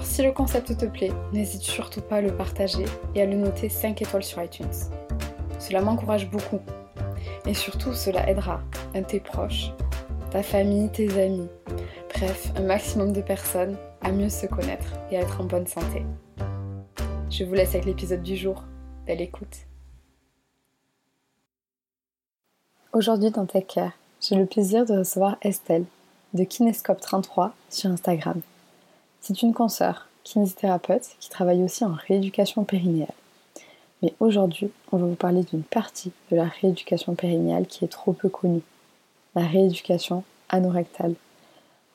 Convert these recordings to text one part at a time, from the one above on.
Alors si le concept te plaît, n'hésite surtout pas à le partager et à le noter 5 étoiles sur iTunes. Cela m'encourage beaucoup. Et surtout, cela aidera un tes proches, ta famille, tes amis, bref, un maximum de personnes à mieux se connaître et à être en bonne santé. Je vous laisse avec l'épisode du jour. Belle écoute. Aujourd'hui dans Tech Care, j'ai le plaisir de recevoir Estelle de Kinescope33 sur Instagram. C'est une consoeur, kinésithérapeute, qui travaille aussi en rééducation périnéale. Mais aujourd'hui, on va vous parler d'une partie de la rééducation périnéale qui est trop peu connue. La rééducation anorectale.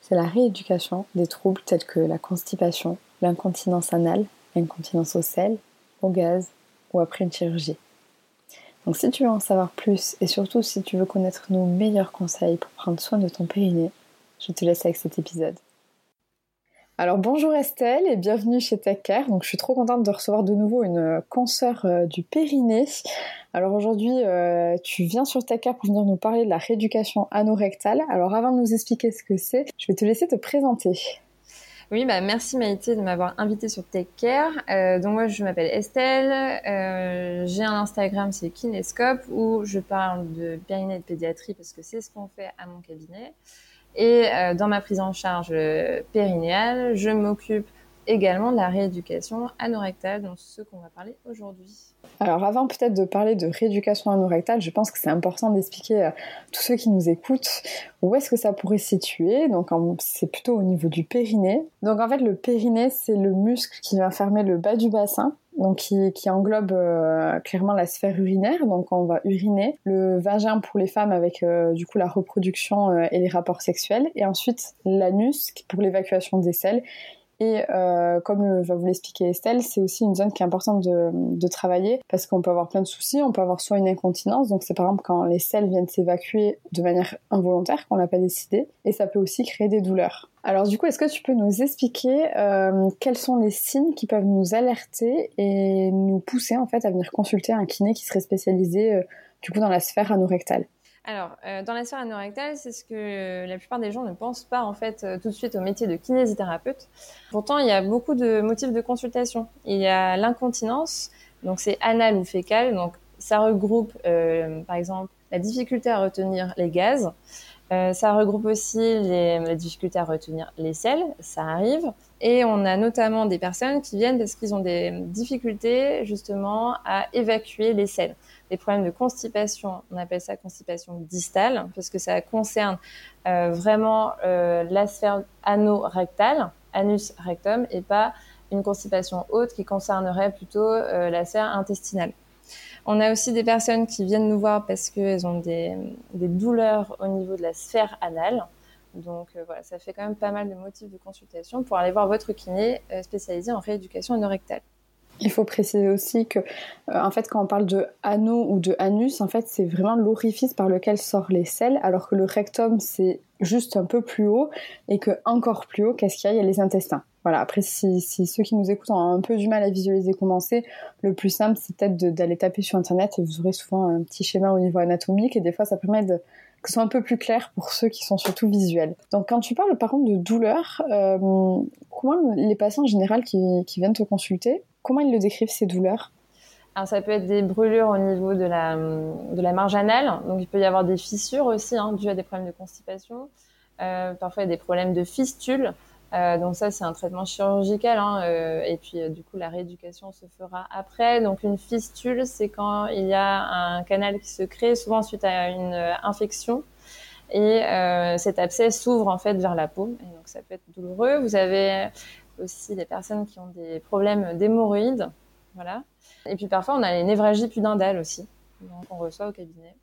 C'est la rééducation des troubles tels que la constipation, l'incontinence anale, l'incontinence au sel, au gaz ou après une chirurgie. Donc si tu veux en savoir plus et surtout si tu veux connaître nos meilleurs conseils pour prendre soin de ton périnée, je te laisse avec cet épisode. Alors bonjour Estelle et bienvenue chez TechCare. Donc je suis trop contente de recevoir de nouveau une consoeur euh, du périnée. Alors aujourd'hui euh, tu viens sur TechCare pour venir nous parler de la rééducation anorectale. Alors avant de nous expliquer ce que c'est, je vais te laisser te présenter. Oui, bah merci Maïté de m'avoir invité sur Take Care. Euh, donc moi je m'appelle Estelle, euh, j'ai un Instagram c'est Kinescope où je parle de périnée et de pédiatrie parce que c'est ce qu'on fait à mon cabinet. Et euh, dans ma prise en charge périnéale, je m'occupe également de la rééducation anorectale, dont ce qu'on va parler aujourd'hui. Alors avant peut-être de parler de rééducation anorectale, je pense que c'est important d'expliquer à tous ceux qui nous écoutent où est-ce que ça pourrait se situer. Donc c'est plutôt au niveau du périnée. Donc en fait le périnée c'est le muscle qui va fermer le bas du bassin. Donc qui, englobe euh, clairement la sphère urinaire, donc on va uriner, le vagin pour les femmes avec euh, du coup la reproduction euh, et les rapports sexuels, et ensuite l'anus pour l'évacuation des selles, et euh, comme va vous l'expliquer Estelle, c'est aussi une zone qui est importante de, de travailler parce qu'on peut avoir plein de soucis. On peut avoir soit une incontinence, donc c'est par exemple quand les selles viennent s'évacuer de manière involontaire, qu'on l'a pas décidé, et ça peut aussi créer des douleurs. Alors du coup, est-ce que tu peux nous expliquer euh, quels sont les signes qui peuvent nous alerter et nous pousser en fait à venir consulter un kiné qui serait spécialisé euh, du coup dans la sphère anorectale alors, euh, dans la sphère anorectale, c'est ce que la plupart des gens ne pensent pas en fait euh, tout de suite au métier de kinésithérapeute. Pourtant, il y a beaucoup de motifs de consultation. Il y a l'incontinence, donc c'est anal ou fécal, donc ça regroupe euh, par exemple la difficulté à retenir les gaz. ça regroupe aussi les, la difficulté à retenir les sels, ça arrive. Et on a notamment des personnes qui viennent parce qu'ils ont des difficultés justement à évacuer les sels des problèmes de constipation. On appelle ça constipation distale parce que ça concerne euh, vraiment euh, la sphère anorectale, anus rectum, et pas une constipation haute qui concernerait plutôt euh, la sphère intestinale. On a aussi des personnes qui viennent nous voir parce qu'elles ont des, des, douleurs au niveau de la sphère anale. Donc voilà, ça fait quand même pas mal de motifs de consultation pour aller voir votre kiné spécialisé en rééducation anorectale. Il faut préciser aussi que, euh, en fait, quand on parle de anneau ou de anus, en fait, c'est vraiment l'orifice par lequel sortent les selles, alors que le rectum, c'est juste un peu plus haut, et que encore plus haut, qu'est-ce qu'il y a Il y a les intestins. Voilà. Après, si, ceux qui nous écoutent ont un peu du mal à visualiser comment c'est, le plus simple, c'est peut-être d'aller taper sur Internet et vous aurez souvent un petit schéma au niveau anatomique, et des fois, ça permet de que ce soit un peu plus clair pour ceux qui sont surtout visuels. Donc quand tu parles par contre de douleur, euh, comment les patients en général qui viennent te consulter, Comment ils le décrivent, ces douleurs? Ça peut être des brûlures au niveau de la, de la marge anale. Donc, il peut y avoir des fissures aussi, hein, dues à des problèmes de constipation. Euh, parfois, il y a des problèmes de fistules. Euh, donc ça, c'est un traitement chirurgical. Hein, euh, et puis, du coup, la rééducation se fera après. Donc, une fistule, c'est quand il y a un canal qui se crée, souvent suite à une infection. Et cet abcès s'ouvre en fait vers la peau. Et donc, ça peut être douloureux. Vous avez aussi des personnes qui ont des problèmes d'hémorroïdes. Voilà. Et puis, parfois, on a les névralgies pudendales aussi. Donc, on reçoit au cabinet.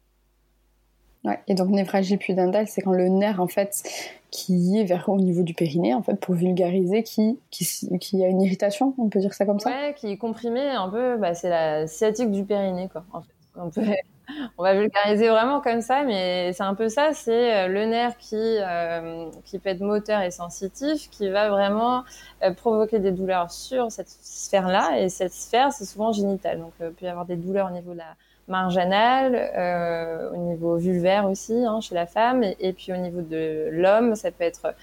Ouais, et donc névralgie pudendale, c'est quand le nerf en fait qui est vers au niveau du périnée en fait pour vulgariser qui qui, qui a une irritation, on peut dire ça comme ça? Ouais, qui est comprimé un peu, bah, c'est la sciatique du périnée quoi. En fait, on peut on va vulgariser vraiment comme ça, mais c'est un peu ça, c'est euh, le nerf qui euh, qui peut être moteur et sensitif, qui va vraiment euh, provoquer des douleurs sur cette sphère-là, et cette sphère c'est souvent génitale, donc il peut y avoir des douleurs au niveau de la marginal, euh, au niveau vulvaire aussi hein, chez la femme, et, puis au niveau de l'homme, ça peut être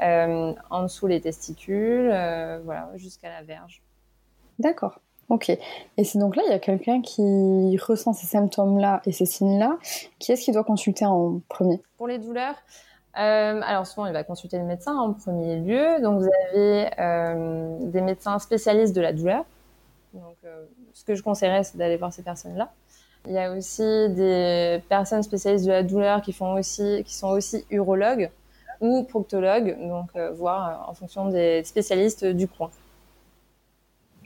en dessous les testicules, voilà, jusqu'à la verge. D'accord. Ok. Et c'est donc là, il y a quelqu'un qui ressent ces symptômes-là et ces signes-là. Qui est-ce qui doit consulter en premier? Pour les douleurs, euh, alors souvent, il va consulter le médecin en premier lieu. Donc vous avez euh, des médecins spécialistes de la douleur. Donc euh, ce que je conseillerais, c'est d'aller voir ces personnes-là. Il y a aussi des personnes spécialistes de la douleur qui font aussi, qui sont aussi urologues ou proctologues, donc euh, voir en fonction des spécialistes du coin.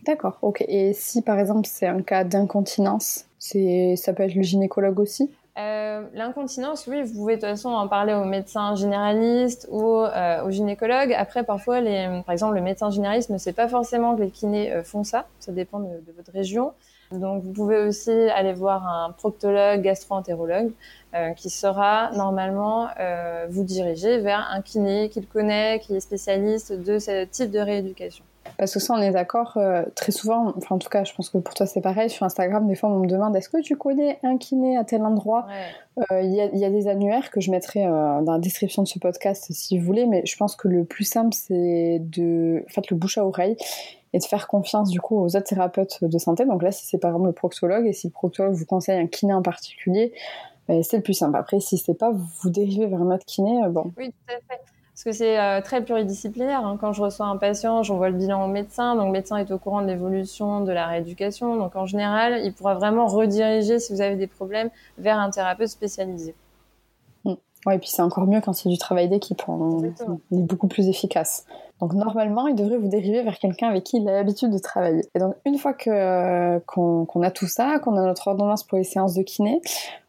D'accord, ok. Et si par exemple c'est un cas d'incontinence, c'est ça peut être le gynécologue aussi? Euh, L'incontinence, oui, vous pouvez de toute façon en parler au médecin généraliste ou au gynécologue. Après, parfois, les, par exemple, le médecin généraliste ne sait pas forcément que les kinés font ça. Ça dépend de, votre région. Donc, vous pouvez aussi aller voir un proctologue, gastro-entérologue, euh, qui sera normalement euh, vous diriger vers un kiné qu'il connaît, qui est spécialiste de ce type de rééducation. Parce que ça, on est d'accord, euh, très souvent, enfin en tout cas, je pense que pour toi c'est pareil, sur Instagram, des fois on me demande est-ce que tu connais un kiné à tel endroit? Il y, a, y, a, des annuaires que je mettrai dans la description de ce podcast si vous voulez, mais je pense que le plus simple c'est de, en fait, le bouche à oreille et de faire confiance du coup aux autres thérapeutes de santé. Donc là, si c'est par exemple le proctologue et si le proctologue vous conseille un kiné en particulier, ben, c'est le plus simple. Après, si c'est pas, vous dérivez vers un autre kiné, euh, bon. Oui, tout à fait. Parce que c'est euh, très pluridisciplinaire. Hein. Quand je reçois un patient, j'envoie le bilan au médecin. Donc, le médecin est au courant de l'évolution de la rééducation. Donc, en général, il pourra vraiment rediriger, si vous avez des problèmes, vers un thérapeute spécialisé. Ouais, et puis c'est encore mieux quand c'est du travail d'équipe. On, est beaucoup plus efficace. Donc normalement, il devrait vous dériver vers quelqu'un avec qui il a l'habitude de travailler. Et donc une fois que qu'on a tout ça, qu'on a notre ordonnance pour les séances de kiné,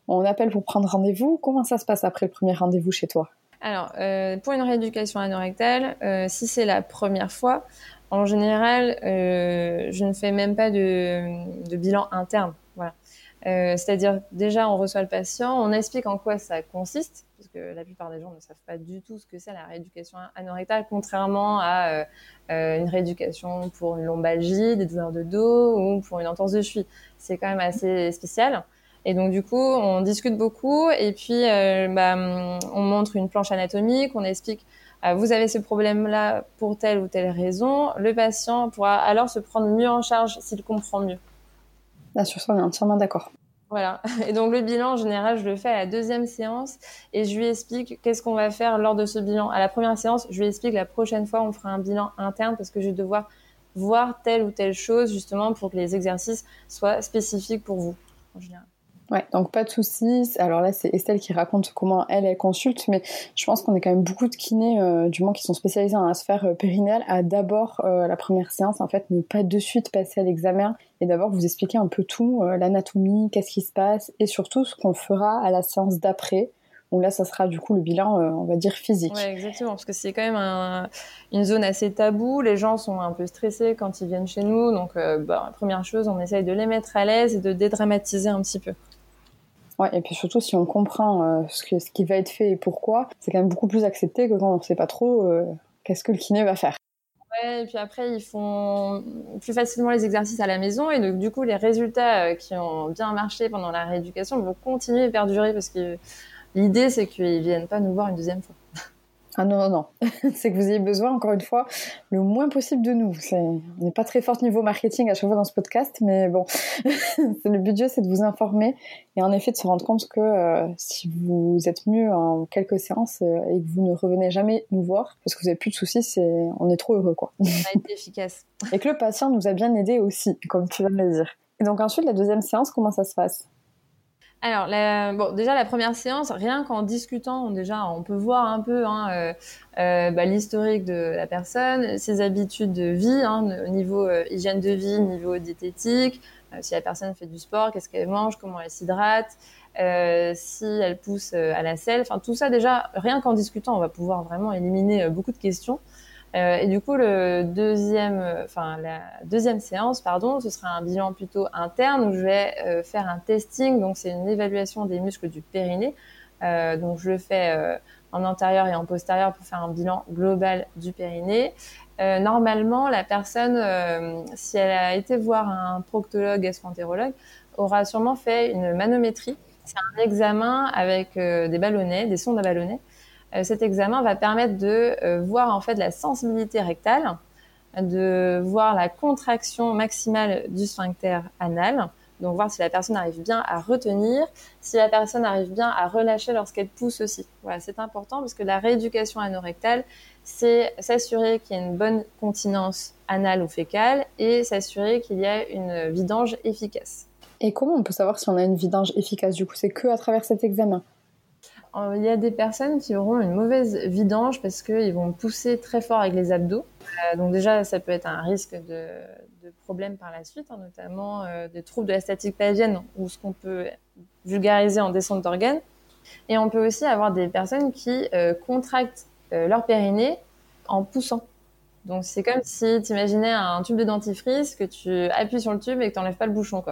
on appelle pour prendre rendez-vous. Comment ça se passe après le premier rendez-vous chez toi? Alors euh, pour une rééducation anorectale, euh, si c'est la première fois, en général, euh, je ne fais même pas de, de bilan interne. Voilà. Euh, c'est-à-dire déjà on reçoit le patient, on explique en quoi ça consiste, parce que la plupart des gens ne savent pas du tout ce que c'est la rééducation anorectale, contrairement à euh, euh, une rééducation pour une lombalgie, des douleurs de dos ou pour une entorse de cheville. C'est quand même assez spécial. Et donc du coup, on discute beaucoup et puis bah, on montre une planche anatomique, on explique vous avez ce problème-là pour telle ou telle raison. Le patient pourra alors se prendre mieux en charge s'il comprend mieux. Là, sur ça, on est entièrement d'accord. Voilà. Et donc le bilan, en général, je le fais à la deuxième séance et je lui explique qu'est-ce qu'on va faire lors de ce bilan. À la première séance, je lui explique la prochaine fois, on fera un bilan interne parce que je vais devoir voir telle ou telle chose justement pour que les exercices soient spécifiques pour vous, en général. Ouais, donc pas de soucis. Alors là, c'est Estelle qui raconte comment elle, elle consulte, mais je pense qu'on est quand même beaucoup de kinés, euh, du moins qui sont spécialisés dans la sphère euh, périnéale, à d'abord, euh, la première séance, en fait, ne pas de suite passer à l'examen et d'abord vous expliquer un peu tout, l'anatomie, qu'est-ce qui se passe, et surtout ce qu'on fera à la séance d'après, où là, ça sera du coup le bilan, on va dire, physique. Ouais, exactement, parce que c'est quand même une zone assez taboue. Les gens sont un peu stressés quand ils viennent chez nous. Donc, bah, première chose, on essaye de les mettre à l'aise et de dédramatiser un petit peu. Ouais, et puis surtout, si on comprend euh, ce, qui va être fait et pourquoi, c'est quand même beaucoup plus accepté que quand on ne sait pas trop euh, qu'est-ce que le kiné va faire. Ouais, et puis après, ils font plus facilement les exercices à la maison, et donc du coup, les résultats euh, qui ont bien marché pendant la rééducation vont continuer à perdurer, parce que l'idée, c'est qu'ils viennent pas nous voir une deuxième fois. Ah non, non, non. c'est que vous ayez besoin, encore une fois, le moins possible de nous. On n'est pas très fort niveau marketing à chaque fois dans ce podcast, mais bon, le but du jeu, c'est de vous informer et en effet de se rendre compte que euh, si vous êtes mieux en quelques séances euh, et que vous ne revenez jamais nous voir, parce que vous n'avez plus de soucis, c'est... on est trop heureux, quoi. On a été efficace. et que le patient nous a bien aidé aussi, comme tu viens de le dire. Et donc ensuite, la deuxième séance, comment ça se passe? Alors, bon, déjà la première séance, rien qu'en discutant, déjà, on peut voir un peu hein, euh, euh, bah, l'historique de la personne, ses habitudes de vie, hein, au niveau euh, hygiène de vie, niveau diététique, si la personne fait du sport, qu'est-ce qu'elle mange, comment elle s'hydrate, si elle pousse à la selle, enfin tout ça déjà, rien qu'en discutant, on va pouvoir vraiment éliminer beaucoup de questions. Euh, et du coup, le deuxième, euh, enfin la deuxième séance, pardon, ce sera un bilan plutôt interne où je vais euh, faire un testing. Donc c'est une évaluation des muscles du périnée. donc je le fais en antérieur et en postérieur pour faire un bilan global du périnée. normalement, la personne, si elle a été voir un proctologue, gastroentérologue, aura sûrement fait une manométrie. C'est un examen avec des ballonnets, des sondes à ballonnets, euh, cet examen va permettre de euh, voir en fait la sensibilité rectale, de voir la contraction maximale du sphincter anal, donc voir si la personne arrive bien à retenir, si la personne arrive bien à relâcher lorsqu'elle pousse aussi. Voilà, c'est important parce que la rééducation anorectale, c'est s'assurer qu'il y a une bonne continence anale ou fécale et s'assurer qu'il y a une vidange efficace. Et comment on peut savoir si on a une vidange efficace Du coup, c'est que à travers cet examen? euh, il y a des personnes qui auront une mauvaise vidange parce qu'ils vont pousser très fort avec les abdos. Euh, donc déjà, ça peut être un risque de, de problème par la suite, hein, notamment euh, des troubles de la statique pelvienne ou ce qu'on peut vulgariser en descente d'organes. Et on peut aussi avoir des personnes qui contractent leur périnée en poussant. Donc c'est comme si tu imaginais un tube de dentifrice, que tu appuies sur le tube et que tu n'enlèves pas le bouchon.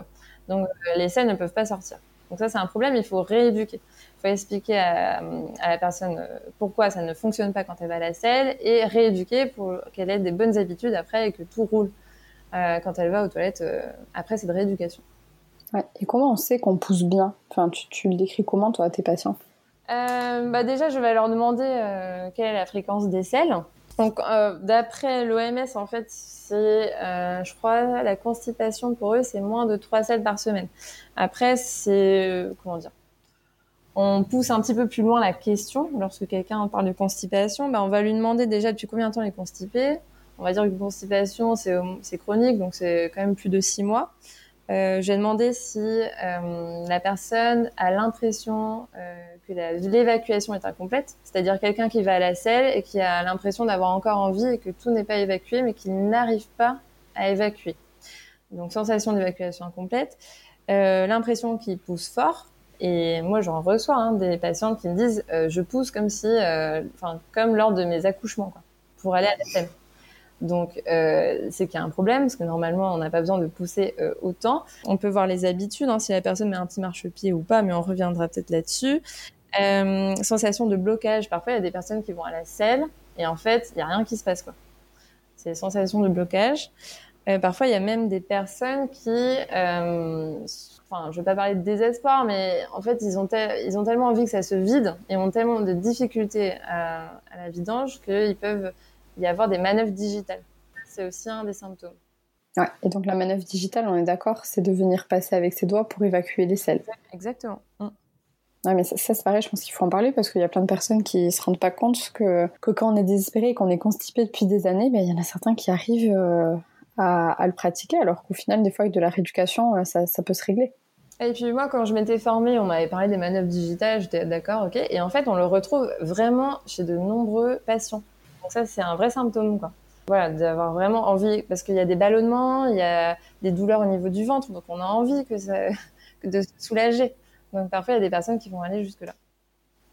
Donc les selles ne peuvent pas sortir. Donc ça c'est un problème, il faut rééduquer faut expliquer à, la personne euh, pourquoi ça ne fonctionne pas quand elle va à la selle et rééduquer pour qu'elle ait des bonnes habitudes après et que tout roule euh, quand elle va aux toilettes euh, après cette rééducation. Et comment on sait qu'on pousse bien? Enfin, tu, le décris comment toi à tes patients? Bah déjà, je vais leur demander quelle est la fréquence des selles. Donc, d'après l'OMS, en fait, c'est, je crois, la constipation pour eux, c'est moins de 3 selles par semaine. Après, c'est, comment dire? On pousse un petit peu plus loin la question. Lorsque quelqu'un parle de constipation, bah, on va lui demander déjà depuis combien de temps il est constipé. On va dire qu'une constipation, c'est chronique, donc c'est quand même plus de six mois. Euh, je vais demander si euh, la personne a l'impression euh, que l'évacuation est incomplète, c'est-à-dire quelqu'un qui va à la selle et qui a l'impression d'avoir encore envie et que tout n'est pas évacué, mais qu'il n'arrive pas à évacuer. Donc sensation d'évacuation incomplète, l'impression qu'il pousse fort, et moi, j'en reçois hein, des patientes qui me disent euh, je pousse comme si, euh, enfin, comme lors de mes accouchements, pour aller à la scène. Donc, euh, c'est qu'il y a un problème parce que normalement, on n'a pas besoin de pousser autant. On peut voir les habitudes, hein, si la personne met un petit marchepied ou pas, mais on reviendra peut-être là-dessus. sensation de blocage. Parfois, il y a des personnes qui vont à la selle et en fait, il n'y a rien qui se passe, quoi. C'est sensation de blocage. parfois, il y a même des personnes qui enfin, je vais pas parler de désespoir, mais en fait, ils ont, ils ont tellement envie que ça se vide et ont tellement de difficultés à, la vidange qu'ils peuvent y avoir des manœuvres digitales. C'est aussi un des symptômes. Ouais, et donc la manœuvre digitale, on est d'accord, c'est de venir passer avec ses doigts pour évacuer les selles. Exactement. Mm. Ouais, mais ça, c'est pareil, je pense qu'il faut en parler parce qu'il y a plein de personnes qui se rendent pas compte que, que quand on est désespéré et qu'on est constipé depuis des années, ben, il y en a certains qui arrivent euh, à, le pratiquer, alors qu'au final, des fois, avec de la rééducation, euh, ça, ça peut se régler. Et puis moi, quand je m'étais formée, on m'avait parlé des manœuvres digitales, j'étais d'accord, ok. Et en fait, on le retrouve vraiment chez de nombreux patients. Donc ça, c'est un vrai symptôme, quoi. Voilà, d'avoir vraiment envie, parce qu'il y a des ballonnements, il y a des douleurs au niveau du ventre, donc on a envie que ça, de se soulager. Donc parfois, il y a des personnes qui vont aller jusque-là.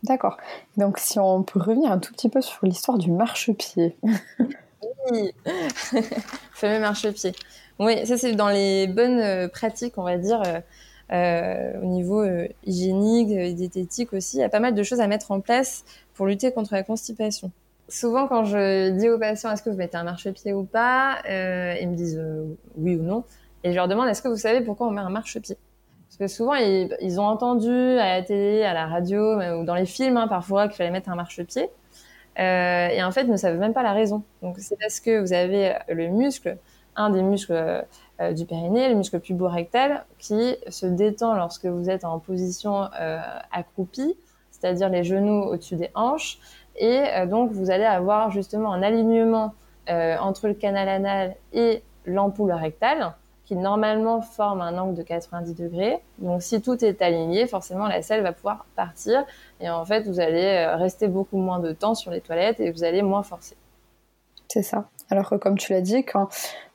D'accord. Donc si on peut revenir un tout petit peu sur l'histoire du marchepied. oui, fameux marchepied. Oui, ça c'est dans les bonnes euh, pratiques, on va dire. Euh, euh, au niveau euh, hygiénique, euh, diététique aussi. Il y a pas mal de choses à mettre en place pour lutter contre la constipation. Souvent, quand je dis aux patients est-ce que vous mettez un marchepied ou pas, ils me disent oui ou non. Et je leur demande est-ce que vous savez pourquoi on met un marchepied? Parce que souvent, ils, ont entendu à la télé, à la radio ou dans les films hein, parfois qu'il fallait mettre un marchepied. et en fait, ils ne savent même pas la raison. Donc, c'est parce que vous avez le muscle, un des muscles du périnée, le muscle puborectal, qui se détend lorsque vous êtes en position accroupie, c'est-à-dire les genoux au-dessus des hanches. Et donc, vous allez avoir justement un alignement entre le canal anal et l'ampoule rectale qui normalement forme un angle de 90 degrés. Donc si tout est aligné, forcément la selle va pouvoir partir et en fait vous allez euh, rester beaucoup moins de temps sur les toilettes et vous allez moins forcer. C'est ça. Alors que comme tu l'as dit, quand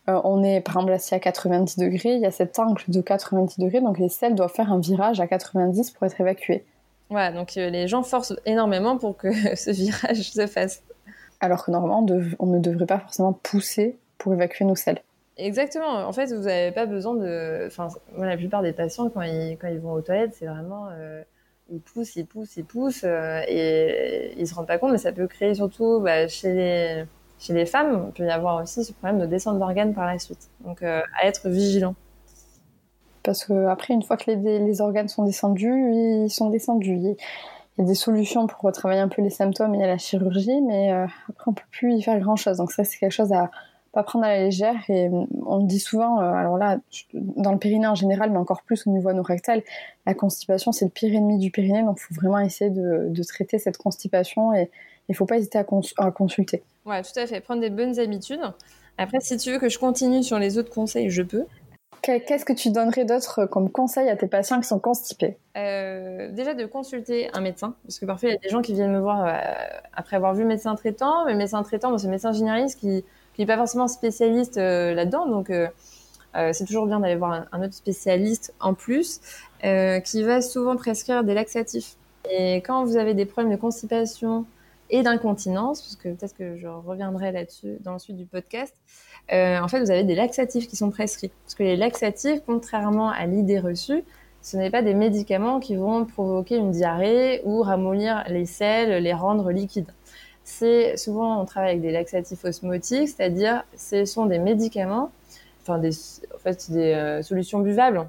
euh, on est par exemple assis à 90 degrés, il y a cet angle de 90 degrés, donc les selles doivent faire un virage à 90 pour être évacuées. Voilà, donc euh, les gens forcent énormément pour que ce virage se fasse. Alors que normalement, on ne devrait pas forcément pousser pour évacuer nos selles. Exactement. En fait, vous n'avez pas besoin de. Enfin, la plupart des patients, quand ils, quand ils vont aux toilettes, c'est vraiment. Euh, ils poussent, ils poussent, ils poussent, euh, et ils se rendent pas compte, mais ça peut créer surtout bah, chez, les, chez les femmes, il peut y avoir aussi ce problème de descente d'organes par la suite. Donc, euh, à être vigilant. Parce que après, une fois que les, les, organes sont descendus, ils sont descendus. Il y a des solutions pour retravailler un peu les symptômes, a la chirurgie, mais après, on peut plus y faire grand chose. Donc, ça, c'est quelque chose à pas prendre à la légère. Et euh, on dit souvent, euh, alors là, dans le périnée en général, mais encore plus au niveau anorectal, la constipation, c'est le pire ennemi du périnée. Donc, il faut vraiment essayer de, traiter cette constipation et il ne faut pas hésiter à, consulter. Ouais, tout à fait. Prendre des bonnes habitudes. Après, si tu veux que je continue sur les autres conseils, je peux. Qu'est-ce que tu donnerais d'autres comme conseils à tes patients qui sont constipés? Euh, Déjà de consulter un médecin, parce que parfois il y a des gens qui viennent me voir après avoir vu le médecin traitant, mais le médecin traitant, c'est le médecin généraliste qui n'est pas forcément spécialiste euh, là-dedans. Donc, euh, euh, c'est toujours bien d'aller voir un, autre spécialiste en plus qui va souvent prescrire des laxatifs. Et quand vous avez des problèmes de constipation et d'incontinence, parce que peut-être que je reviendrai là-dessus dans le suite du podcast, en fait, vous avez des laxatifs qui sont prescrits. Parce que les laxatifs, contrairement à l'idée reçue, ce n'est pas des médicaments qui vont provoquer une diarrhée ou ramollir les selles, les rendre liquides c'est souvent on travaille avec des laxatifs osmotiques, c'est-à-dire ce sont des médicaments, enfin des, euh, solutions buvables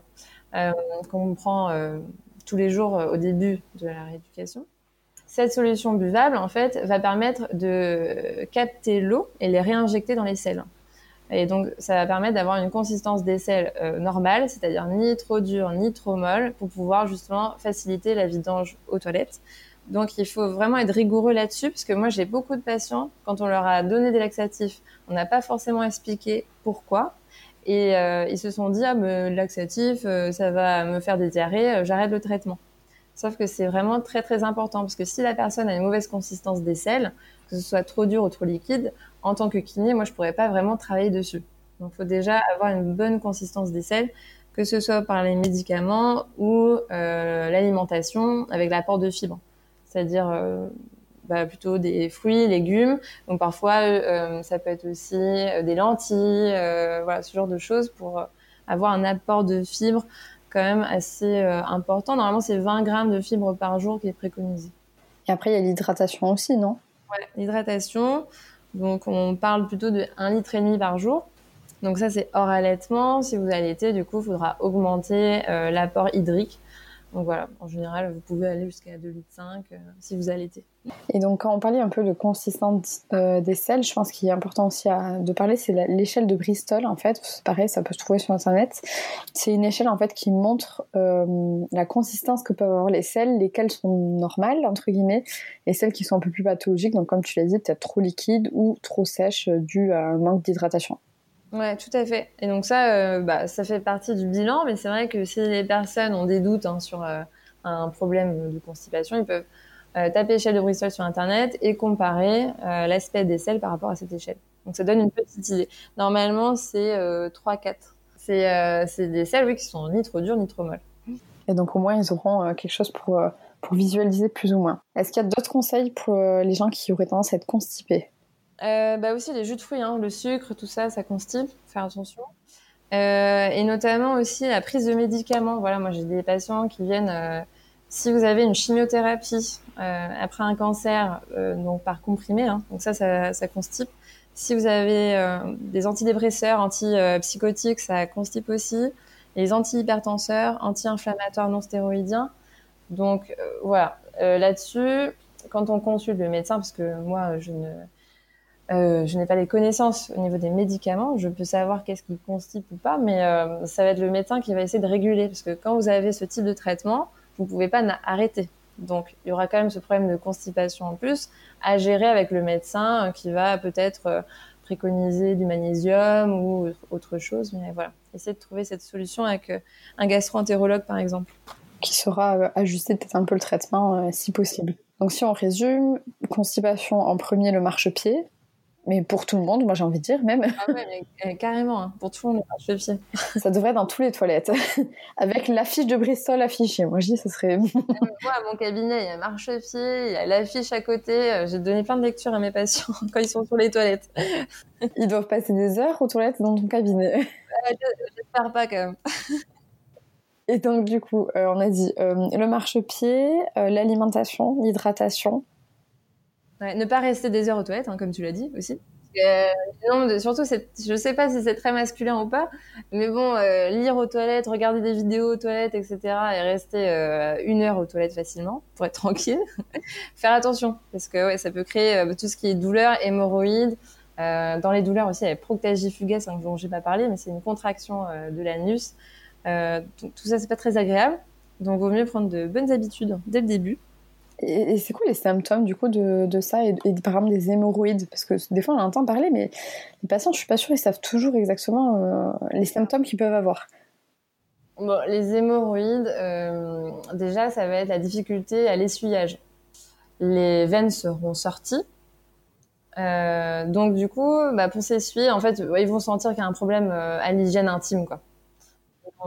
euh, qu'on prend euh, tous les jours au début de la rééducation. Cette solution buvable, en fait, va permettre de capter l'eau et les réinjecter dans les selles. Et donc, ça va permettre d'avoir une consistance des selles normale, c'est-à-dire ni trop dure ni trop molle, pour pouvoir justement faciliter la vidange aux toilettes. Donc il faut vraiment être rigoureux là-dessus, parce que moi j'ai beaucoup de patients, quand on leur a donné des laxatifs, on n'a pas forcément expliqué pourquoi. Et euh, ils se sont dit, ah, mais le laxatif, euh, ça va me faire des diarrhées, euh, j'arrête le traitement. Sauf que c'est vraiment très très important, parce que si la personne a une mauvaise consistance des selles, que ce soit trop dur ou trop liquide, en tant que kiné, moi je pourrais pas vraiment travailler dessus. Donc il faut déjà avoir une bonne consistance des selles, que ce soit par les médicaments ou l'alimentation avec l'apport de fibres c'est-à-dire euh, bah, plutôt des fruits, légumes. Donc parfois, euh, ça peut être aussi euh, des lentilles, voilà, ce genre de choses pour avoir un apport de fibres quand même assez important. Normalement, c'est 20 grammes de fibres par jour qui est préconisé. Et après, il y a l'hydratation aussi, non? Ouais, l'hydratation. Donc, on parle plutôt de 1 litre et demi par jour. Donc ça, c'est hors allaitement. Si vous allaitez, du coup, il faudra augmenter l'apport hydrique donc voilà, en général, vous pouvez aller jusqu'à 2,5 litres euh, si vous allaitez. Et donc quand on parlait un peu de consistance euh, des selles, je pense qu'il est important aussi de parler, c'est l'échelle de Bristol en fait. Pareil, ça peut se trouver sur internet. C'est une échelle en fait qui montre euh, la consistance que peuvent avoir les selles, lesquelles sont normales entre guillemets, et celles qui sont un peu plus pathologiques. Donc comme tu l'as dit, peut-être trop liquides ou trop sèches dû à un manque d'hydratation. Ouais, tout à fait. Et donc ça, euh, bah, ça fait partie du bilan, mais c'est vrai que si les personnes ont des doutes hein, sur euh, un problème de constipation, ils peuvent euh, taper échelle de Bristol sur Internet et comparer l'aspect des selles par rapport à cette échelle. Donc ça donne une petite idée. Normalement, c'est 3-4. C'est des selles, oui, qui sont ni trop dures ni trop molles. Et donc au moins, ils auront quelque chose pour, pour visualiser plus ou moins. Est-ce qu'il y a d'autres conseils pour les gens qui auraient tendance à être constipés? Euh, bah aussi les jus de fruits, hein, le sucre, tout ça, ça constipe, faire attention. Euh, et notamment aussi la prise de médicaments. Voilà, moi j'ai des patients qui viennent, euh, si vous avez une chimiothérapie euh, après un cancer, euh, donc par comprimé, hein, donc ça, ça, ça, constipe. Si vous avez des antidépresseurs, antipsychotiques, ça constipe aussi. Les antihypertenseurs, anti-inflammatoires non stéroïdiens. Donc voilà, là-dessus, quand on consulte le médecin, parce que moi, je ne, euh, je n'ai pas les connaissances au niveau des médicaments, je peux savoir qu'est-ce qui constipe ou pas, mais euh, ça va être le médecin qui va essayer de réguler, parce que quand vous avez ce type de traitement, vous pouvez pas arrêter. Donc, il y aura quand même ce problème de constipation en plus à gérer avec le médecin qui va peut-être euh, préconiser du magnésium ou autre chose. Mais voilà, essayer de trouver cette solution avec un gastro-entérologue, par exemple. Qui saura ajuster peut-être un peu le traitement si possible. Donc, si on résume, constipation en premier, le marchepied mais pour tout le monde, moi j'ai envie de dire même. Ah ouais, mais, euh, carrément, hein, pour tout le monde, je pied. ça devrait être dans toutes les toilettes, avec l'affiche de Bristol affichée. Moi je dis, ça serait. moi, à mon cabinet, il y a marche-pied, il y a l'affiche à côté. Euh, j'ai donné plein de lectures à mes patients quand ils sont sur les toilettes. ils doivent passer des heures aux toilettes dans ton cabinet. J'espère pas quand même. Et donc du coup, euh, on a dit le marche-pied, l'alimentation, l'hydratation ne pas rester des heures aux toilettes, hein, comme tu l'as dit aussi. Euh, non, surtout, je sais pas si c'est très masculin ou pas, mais bon, euh, lire aux toilettes, regarder des vidéos aux toilettes, etc., et rester euh, une heure aux toilettes facilement pour être tranquille. Faire attention, parce que ouais, ça peut créer tout ce qui est douleur, hémorroïdes. dans les douleurs aussi, il y a proctagifuges, hein, dont j'ai pas parlé, mais c'est une contraction de l'anus. tout ça, c'est pas très agréable. Donc, vaut mieux prendre de bonnes habitudes dès le début. Et, c'est quoi les symptômes du coup de, de ça et, par exemple des hémorroïdes? Parce que des fois on entend parler, mais les patients, je suis pas sûre, ils savent toujours exactement euh, les symptômes qu'ils peuvent avoir. Bon, les hémorroïdes, euh, déjà, ça va être la difficulté à l'essuyage. Les veines seront sorties. Euh, donc du coup, bah, pour s'essuyer, en fait, ils vont sentir qu'il y a un problème à l'hygiène intime, quoi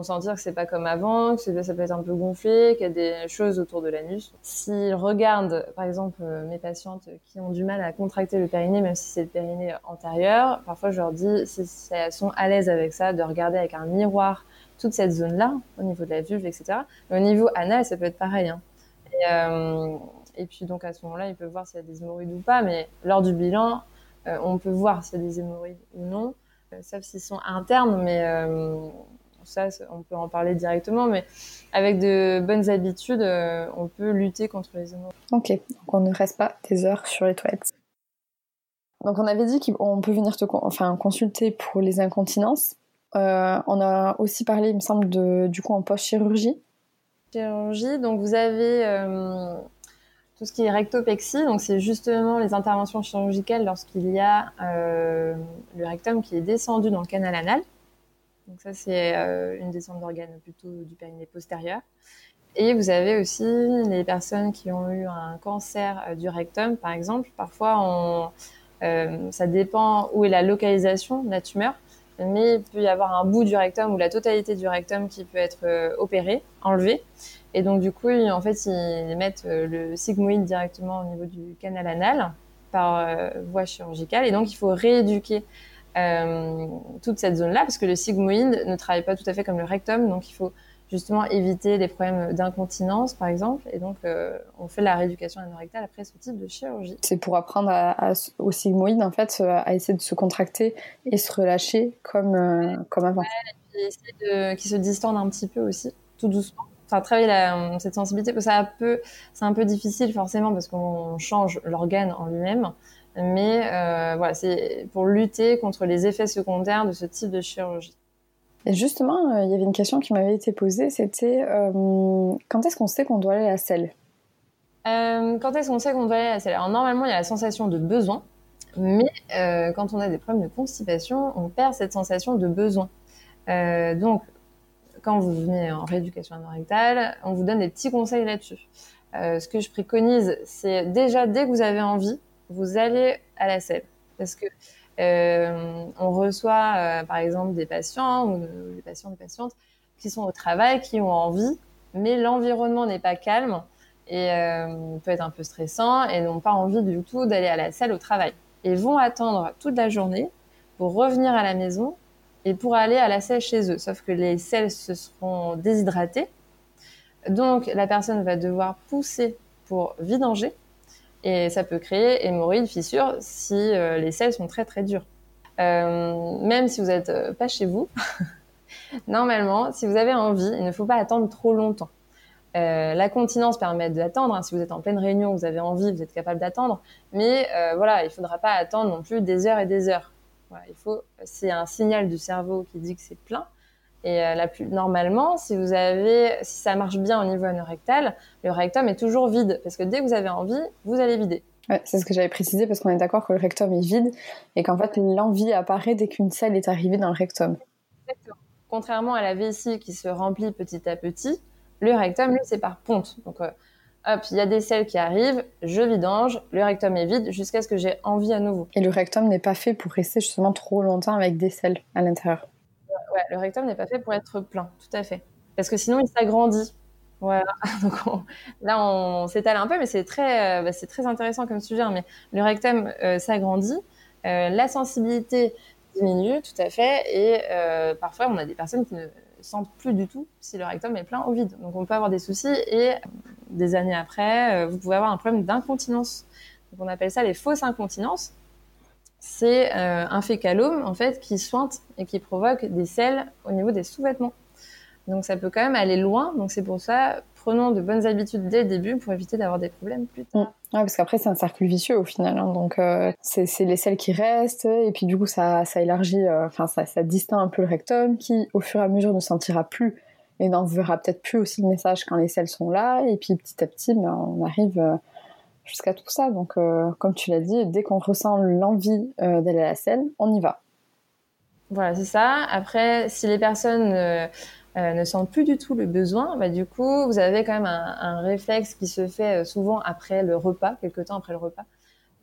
sentir que c'est pas comme avant, que ça peut être un peu gonflé, qu'il y a des choses autour de l'anus. S'ils regardent, par exemple, euh, mes patientes qui ont du mal à contracter le périnée, même si c'est le périnée antérieur, parfois je leur dis, si elles sont à l'aise avec ça, de regarder avec un miroir toute cette zone-là, au niveau de la vulve, etc. Mais au niveau anal, ça peut être pareil. Hein. Et, euh, et, puis donc à ce moment-là, ils peuvent voir s'il y a des hémorroïdes ou pas, mais lors du bilan, euh, on peut voir s'il y a des hémorroïdes ou non, sauf s'ils sont internes, mais ça, on peut en parler directement, mais avec de bonnes habitudes, euh, on peut lutter contre les hémorroïdes. Ok, donc on ne reste pas des heures sur les toilettes. Donc on avait dit qu'on peut venir te enfin, consulter pour les incontinences. Euh, on a aussi parlé, il me semble, de, du coup en post-chirurgie. Chirurgie, donc vous avez euh, tout ce qui est rectopexie, donc c'est justement les interventions chirurgicales lorsqu'il y a le rectum qui est descendu dans le canal anal. Donc ça, c'est euh, une descente d'organes plutôt du périnée postérieur. Et vous avez aussi les personnes qui ont eu un cancer euh, du rectum, par exemple. Parfois, on, euh, ça dépend où est la localisation de la tumeur, mais il peut y avoir un bout du rectum ou la totalité du rectum qui peut être euh, opéré, enlevé. Et donc, du coup, en fait, ils mettent le sigmoïde directement au niveau du canal anal par voie chirurgicale. Et donc, il faut rééduquer euh, toute cette zone-là, parce que le sigmoïde ne travaille pas tout à fait comme le rectum, donc il faut justement éviter les problèmes d'incontinence, par exemple, et donc euh, on fait la rééducation anorectale après ce type de chirurgie. C'est pour apprendre au sigmoïde, en fait, à essayer de se contracter et se relâcher comme, comme avant. et essayer qu'il se distende un petit peu aussi, tout doucement enfin travailler la, cette sensibilité parce que ça peu c'est un peu difficile forcément parce qu'on change l'organe en lui-même mais euh, voilà, c'est pour lutter contre les effets secondaires de ce type de chirurgie. Et justement, euh, il y avait une question qui m'avait été posée, c'était euh, quand est-ce qu'on sait qu'on doit aller à la selle? Quand est-ce qu'on sait qu'on doit aller à la selle? Alors normalement, il y a la sensation de besoin, mais quand on a des problèmes de constipation, on perd cette sensation de besoin. donc, quand vous venez en rééducation anorectale, on vous donne des petits conseils là-dessus. ce que je préconise, c'est déjà dès que vous avez envie, vous allez à la selle. Parce que euh, on reçoit, euh, par exemple, des patients ou des patients, des patientes qui sont au travail, qui ont envie, mais l'environnement n'est pas calme et euh, peut être un peu stressant et n'ont pas envie du tout d'aller à la salle au travail. Et vont attendre toute la journée pour revenir à la maison et pour aller à la selle chez eux. Sauf que les selles se seront déshydratées. Donc la personne va devoir pousser pour vidanger et ça peut créer hémorroïdes, fissures si euh, les selles sont très très dures. Euh, même si vous n'êtes euh, pas chez vous, normalement, si vous avez envie, il ne faut pas attendre trop longtemps. la continence permet d'attendre. Hein. Si vous êtes en pleine réunion, vous avez envie, vous êtes capable d'attendre. Mais voilà, il ne faudra pas attendre non plus des heures et des heures. il faut, c'est un signal du cerveau qui dit que c'est plein. Et la plus, normalement, si vous avez, si ça marche bien au niveau anorectal, le rectum est toujours vide parce que dès que vous avez envie, vous allez vider. Ouais, c'est ce que j'avais précisé parce qu'on est d'accord que le rectum est vide et qu'en fait l'envie apparaît dès qu'une selle est arrivée dans le rectum. Exactement. Contrairement à la vessie qui se remplit petit à petit, le rectum lui c'est par ponte. Donc euh, hop, il y a des selles qui arrivent, je vidange, le rectum est vide jusqu'à ce que j'ai envie à nouveau. Et le rectum n'est pas fait pour rester justement trop longtemps avec des selles à l'intérieur. Le rectum n'est pas fait pour être plein, tout à fait. Parce que sinon il s'agrandit. Voilà. Donc là, on s'étale un peu, mais c'est très, euh, bah, c'est très intéressant comme sujet. Hein. Mais le rectum euh, s'agrandit, euh, la sensibilité diminue, tout à fait, et parfois on a des personnes qui ne sentent plus du tout si le rectum est plein ou vide. Donc on peut avoir des soucis et des années après, vous pouvez avoir un problème d'incontinence. Donc on appelle ça les fausses incontinences. C'est un fécalome en fait qui sointe et qui provoque des selles au niveau des sous-vêtements. Donc ça peut quand même aller loin. Donc c'est pour ça, prenons de bonnes habitudes dès le début pour éviter d'avoir des problèmes plus tard. Mm. parce qu'après c'est un cercle vicieux au final. Hein. Donc euh, c'est les selles qui restent et puis du coup ça, élargit, euh, enfin ça, distingue un peu le rectum qui au fur et à mesure ne sentira plus et n'en verra peut-être plus aussi le message quand les selles sont là. Et puis petit à petit, ben, on arrive euh, jusqu'à tout ça. Donc comme tu l'as dit, dès qu'on ressent l'envie d'aller à la selle, on y va. Voilà, c'est ça. Après, si les personnes euh, ne sentent plus du tout le besoin, bah, du coup, vous avez quand même un, réflexe qui se fait euh, souvent après le repas, quelque temps après le repas.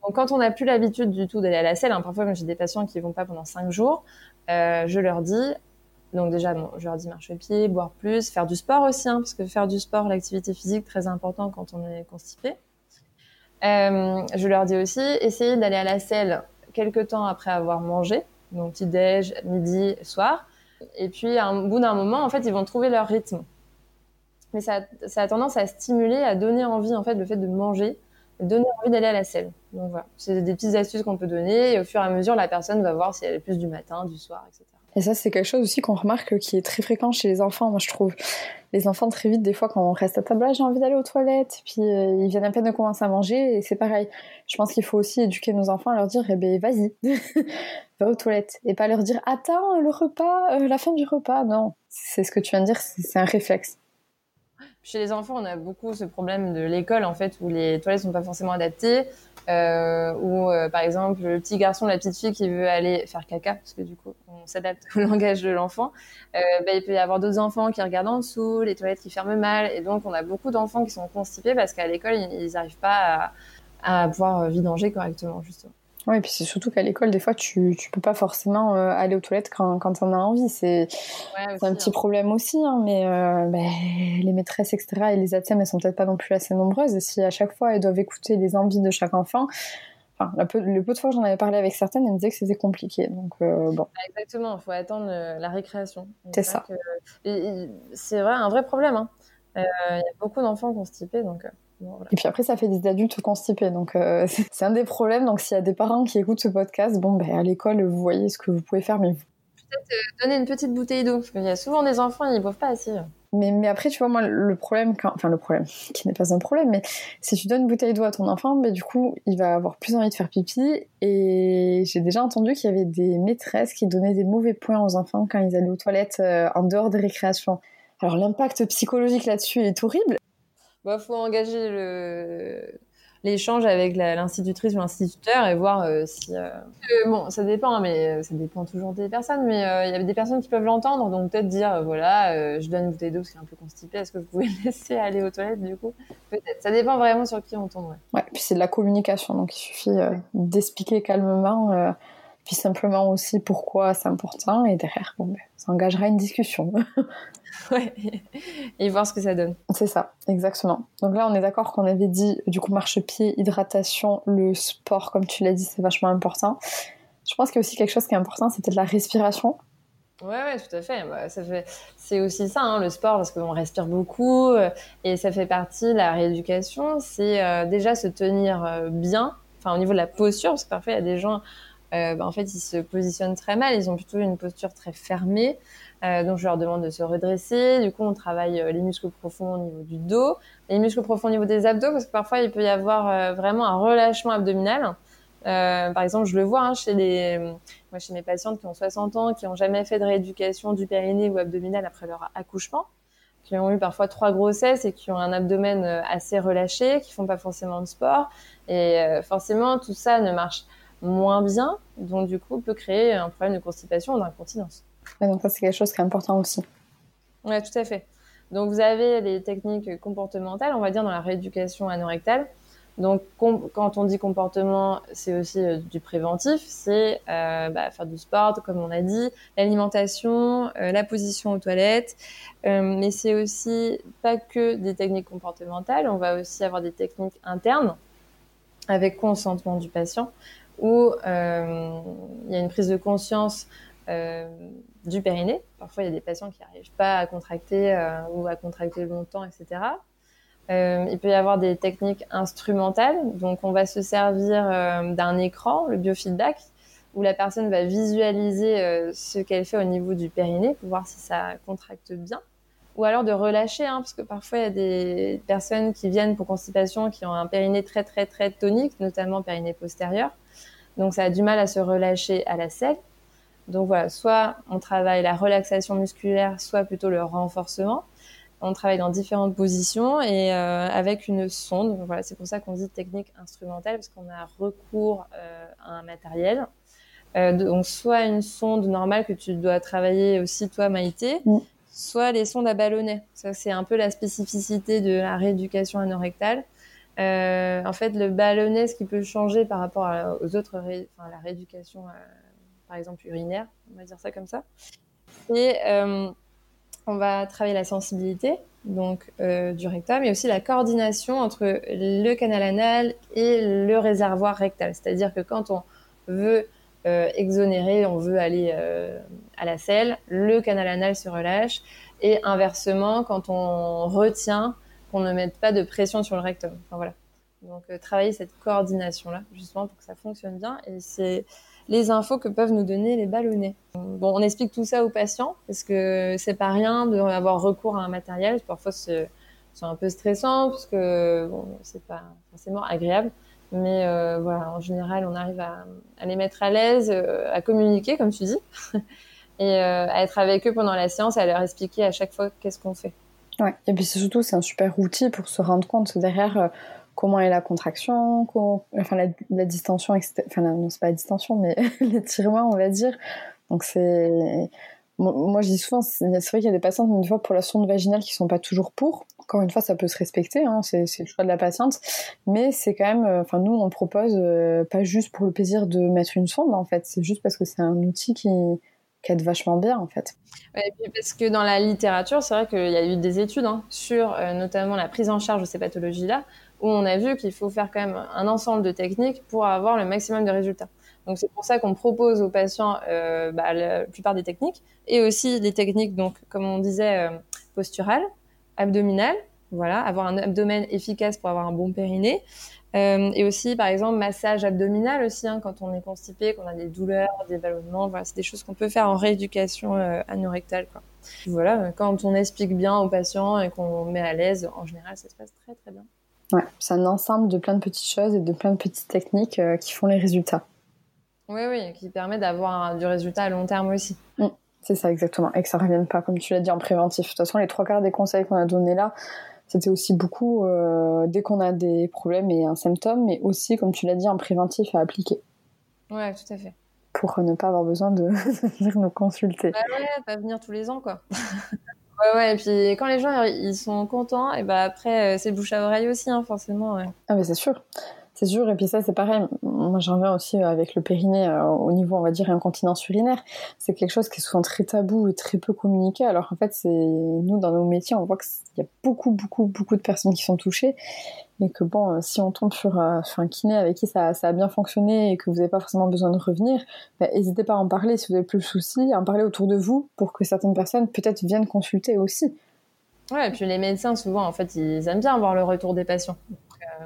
Donc, quand on n'a plus l'habitude du tout d'aller à la selle, hein, parfois, j'ai des patients qui vont pas pendant cinq jours, euh, je leur dis, donc déjà, je leur dis marcher pied, boire plus, faire du sport aussi, hein, parce que faire du sport, l'activité physique, très important quand on est constipé. Je leur dis aussi, essayez d'aller à la selle quelques temps après avoir mangé, donc petit déj, midi, soir. Et puis, un bout d'un moment, en fait, ils vont trouver leur rythme. Mais ça, ça, a tendance à stimuler, à donner envie, en fait, le fait de manger, donner envie d'aller à la selle. Donc voilà, c'est des petites astuces qu'on peut donner. Et au fur et à mesure, la personne va voir si elle est plus du matin, du soir, etc. Et ça, c'est quelque chose aussi qu'on remarque qui est très fréquent chez les enfants, moi je trouve. Les enfants, très vite, des fois, quand on reste à table, j'ai envie d'aller aux toilettes, puis euh, ils viennent à peine de commencer à manger, et c'est pareil. Je pense qu'il faut aussi éduquer nos enfants à leur dire, eh ben, vas-y, va aux toilettes. Et pas leur dire, attends, le repas, euh, la fin du repas. Non, c'est ce que tu viens de dire, c'est un réflexe. Chez les enfants, on a beaucoup ce problème de l'école, en fait, où les toilettes sont pas forcément adaptées. Euh, ou euh, par exemple le petit garçon, la petite fille qui veut aller faire caca, parce que du coup on s'adapte au langage de l'enfant, euh, bah, il peut y avoir d'autres enfants qui regardent en dessous, les toilettes qui ferment mal, et donc on a beaucoup d'enfants qui sont constipés parce qu'à l'école ils n'arrivent pas à, à pouvoir vidanger correctement justement. Oui, et puis c'est surtout qu'à l'école, des fois, tu, tu peux pas forcément euh, aller aux toilettes quand, quand on a envie. C'est un petit hein. problème aussi, hein, mais euh, ben, les maîtresses, etc., et les ATM, elles sont peut-être pas non plus assez nombreuses. Et si à chaque fois, elles doivent écouter les envies de chaque enfant, enfin, le peu de fois que j'en avais parlé avec certaines, elles me disaient que c'était compliqué. Donc, euh, bon. Exactement, il faut attendre la récréation. C'est ça. C'est vrai, un vrai problème. Hein. Il y a beaucoup d'enfants constipés, donc... Et puis après, ça fait des adultes constipés. Donc, euh, c'est un des problèmes. Donc, s'il y a des parents qui écoutent ce podcast, bon, ben, à l'école, vous voyez ce que vous pouvez faire. Mais peut-être euh, donner une petite bouteille d'eau. Parce qu'il y a souvent des enfants, ils ne boivent pas assez. Mais, mais après, tu vois, moi, le problème, quand... enfin, le problème, qui n'est pas un problème, mais si tu donnes une bouteille d'eau à ton enfant, ben, du coup, il va avoir plus envie de faire pipi. Et j'ai déjà entendu qu'il y avait des maîtresses qui donnaient des mauvais points aux enfants quand ils allaient aux toilettes euh, en dehors des récréations. Alors, l'impact psychologique là-dessus est horrible. Il bah, faut engager l'échange avec l'institutrice ou l'instituteur et voir euh, si euh, bon ça dépend hein, mais euh, ça dépend toujours des personnes mais il y avait des personnes qui peuvent l'entendre donc peut-être dire voilà je donne une bouteille d'eau parce est un peu constipé est-ce que vous pouvez laisser aller aux toilettes du coup? Peut-être. Ça dépend vraiment sur qui on tombe ouais, ouais puis c'est de la communication donc il suffit d'expliquer calmement puis simplement aussi pourquoi c'est important et derrière bon ben, ça engagera une discussion ouais. et voir ce que ça donne. C'est ça, exactement. Donc là, on est d'accord qu'on avait dit, du coup, marche-pied, hydratation, le sport, comme tu l'as dit, c'est vachement important. Je pense qu'il y a aussi quelque chose qui est important, c'était de la respiration. Ouais, ouais, tout à fait. Bah, ça fait... C'est aussi ça, hein, le sport, parce qu'on respire beaucoup, euh, et ça fait partie de la rééducation. C'est euh, déjà se tenir euh, bien, enfin au niveau de la posture, parce que parfois il y a des gens, bah, en fait, ils se positionnent très mal, ils ont plutôt une posture très fermée. donc je leur demande de se redresser. Du coup, on travaille les muscles profonds au niveau du dos, les muscles profonds au niveau des abdos, parce que parfois il peut y avoir vraiment un relâchement abdominal. par exemple, je le vois hein, chez les, moi, chez mes patientes qui ont 60 ans, qui n'ont jamais fait de rééducation du périnée ou abdominal après leur accouchement qui ont eu parfois trois grossesses et qui ont un abdomen euh, assez relâché, qui font pas forcément de sport. Et euh, forcément, tout ça ne marche moins bien, donc du coup, peut créer un problème de constipation ou d'incontinence. donc ça, c'est quelque chose qui est important aussi. Oui, tout à fait. Donc vous avez les techniques comportementales, on va dire dans la rééducation anorectale, donc, quand on dit comportement, c'est aussi euh, du préventif, c'est euh, bah, faire du sport, comme on a dit, l'alimentation, euh, la position aux toilettes, mais c'est aussi pas que des techniques comportementales, on va aussi avoir des techniques internes avec consentement du patient, où il y a une prise de conscience du périnée. Parfois, il y a des patients qui n'arrivent pas à contracter ou à contracter longtemps, etc. Euh, il peut y avoir des techniques instrumentales. Donc, on va se servir euh, d'un écran, le biofeedback, où la personne va visualiser euh, ce qu'elle fait au niveau du périnée pour voir si ça contracte bien. Ou alors de relâcher, hein, parce que parfois il y a des personnes qui viennent pour constipation qui ont un périnée très très très tonique, notamment périnée postérieur. Donc ça a du mal à se relâcher à la selle. Donc voilà, soit on travaille la relaxation musculaire, soit plutôt le renforcement. On travaille dans différentes positions et euh, avec une sonde. Voilà, c'est pour ça qu'on dit technique instrumentale parce qu'on a recours euh, à un matériel. Euh, donc soit une sonde normale que tu dois travailler aussi toi Maïté, mm. soit les sondes à ballonnet. Ça c'est un peu la spécificité de la rééducation anorectale. En fait, le ballonnet, ce qui peut changer par rapport aux autres, enfin, la rééducation, par exemple urinaire, on va dire ça comme ça, c'est on va travailler la sensibilité donc euh, du rectum et aussi la coordination entre le canal anal et le réservoir rectal. C'est-à-dire que quand on veut euh, exonérer, on veut aller euh, à la selle, le canal anal se relâche et inversement, quand on retient, qu'on ne mette pas de pression sur le rectum. Enfin, voilà. Donc travailler cette coordination là justement pour que ça fonctionne bien et c'est les infos que peuvent nous donner les ballonnets. Bon, on explique tout ça aux patients parce que c'est pas rien d'avoir recours à un matériel. Parfois, c'est un peu stressant parce que bon, c'est pas forcément agréable. Mais euh, voilà, en général, on arrive à, les mettre à l'aise, euh, à communiquer, comme tu dis, et euh, à être avec eux pendant la séance, à leur expliquer à chaque fois qu'est-ce qu'on fait. Ouais. Et puis surtout, c'est un super outil pour se rendre compte derrière comment est la contraction, enfin la, distension, etc. Enfin non, c'est pas la distension, mais l'étirement, on va dire. Donc c'est, moi je dis souvent, c'est vrai qu'il y a des patientes, une fois pour la sonde vaginale, qui sont pas toujours pour. Encore une fois, ça peut se respecter, hein, c'est le choix de la patiente, mais c'est quand même, euh, enfin nous on propose euh, pas juste pour le plaisir de mettre une sonde en fait, c'est juste parce que c'est un outil qui qui aide vachement bien en fait. Ouais, parce que dans la littérature, c'est vrai qu'il y a eu des études hein, sur euh, notamment la prise en charge de ces pathologies-là, où on a vu qu'il faut faire quand même un ensemble de techniques pour avoir le maximum de résultats. Donc c'est pour ça qu'on propose aux patients euh, bah, la plupart des techniques et aussi des techniques donc comme on disait euh, posturales, abdominales, voilà, avoir un abdomen efficace pour avoir un bon périnée. Euh, et aussi, par exemple, massage abdominal aussi, hein, quand on est constipé, qu'on a des douleurs, des ballonnements. Voilà, c'est des choses qu'on peut faire en rééducation euh, anorectale. Quoi. Voilà, quand on explique bien aux patients et qu'on met à l'aise, en général, ça se passe très très bien. Ouais, c'est un ensemble de plein de petites choses et de plein de petites techniques euh, qui font les résultats. Oui, oui, qui permet d'avoir du résultat à long terme aussi. Mm, c'est ça, exactement. Et que ça ne revienne pas, comme tu l'as dit, en préventif. De toute façon, les trois quarts des conseils qu'on a donnés là, c'était aussi beaucoup euh, dès qu'on a des problèmes et un symptôme, mais aussi, comme tu l'as dit, en préventif à appliquer. Ouais, tout à fait. Pour ne pas avoir besoin de venir nous consulter. Bah ouais, pas venir tous les ans, quoi. Ouais, ouais, et puis quand les gens ils sont contents, et bah après, euh, c'est bouche à oreille aussi, hein, forcément. Ouais. Ah, mais c'est sûr. C'est sûr, et puis ça, c'est pareil. Moi, j'en reviens aussi avec le périnée euh, au niveau, on va dire, incontinence urinaire. C'est quelque chose qui est souvent très tabou et très peu communiqué. Alors en fait, c'est nous, dans nos métiers, on voit qu'il y a beaucoup, beaucoup, beaucoup de personnes qui sont touchées. Et que bon, euh, si on tombe sur, euh, un kiné avec qui ça, a bien fonctionné et que vous n'avez pas forcément besoin de revenir, bah, n'hésitez pas à en parler si vous avez plus de soucis, à en parler autour de vous pour que certaines personnes peut-être viennent consulter aussi. Ouais, et puis les médecins, souvent, en fait, ils aiment bien voir le retour des patients. Donc,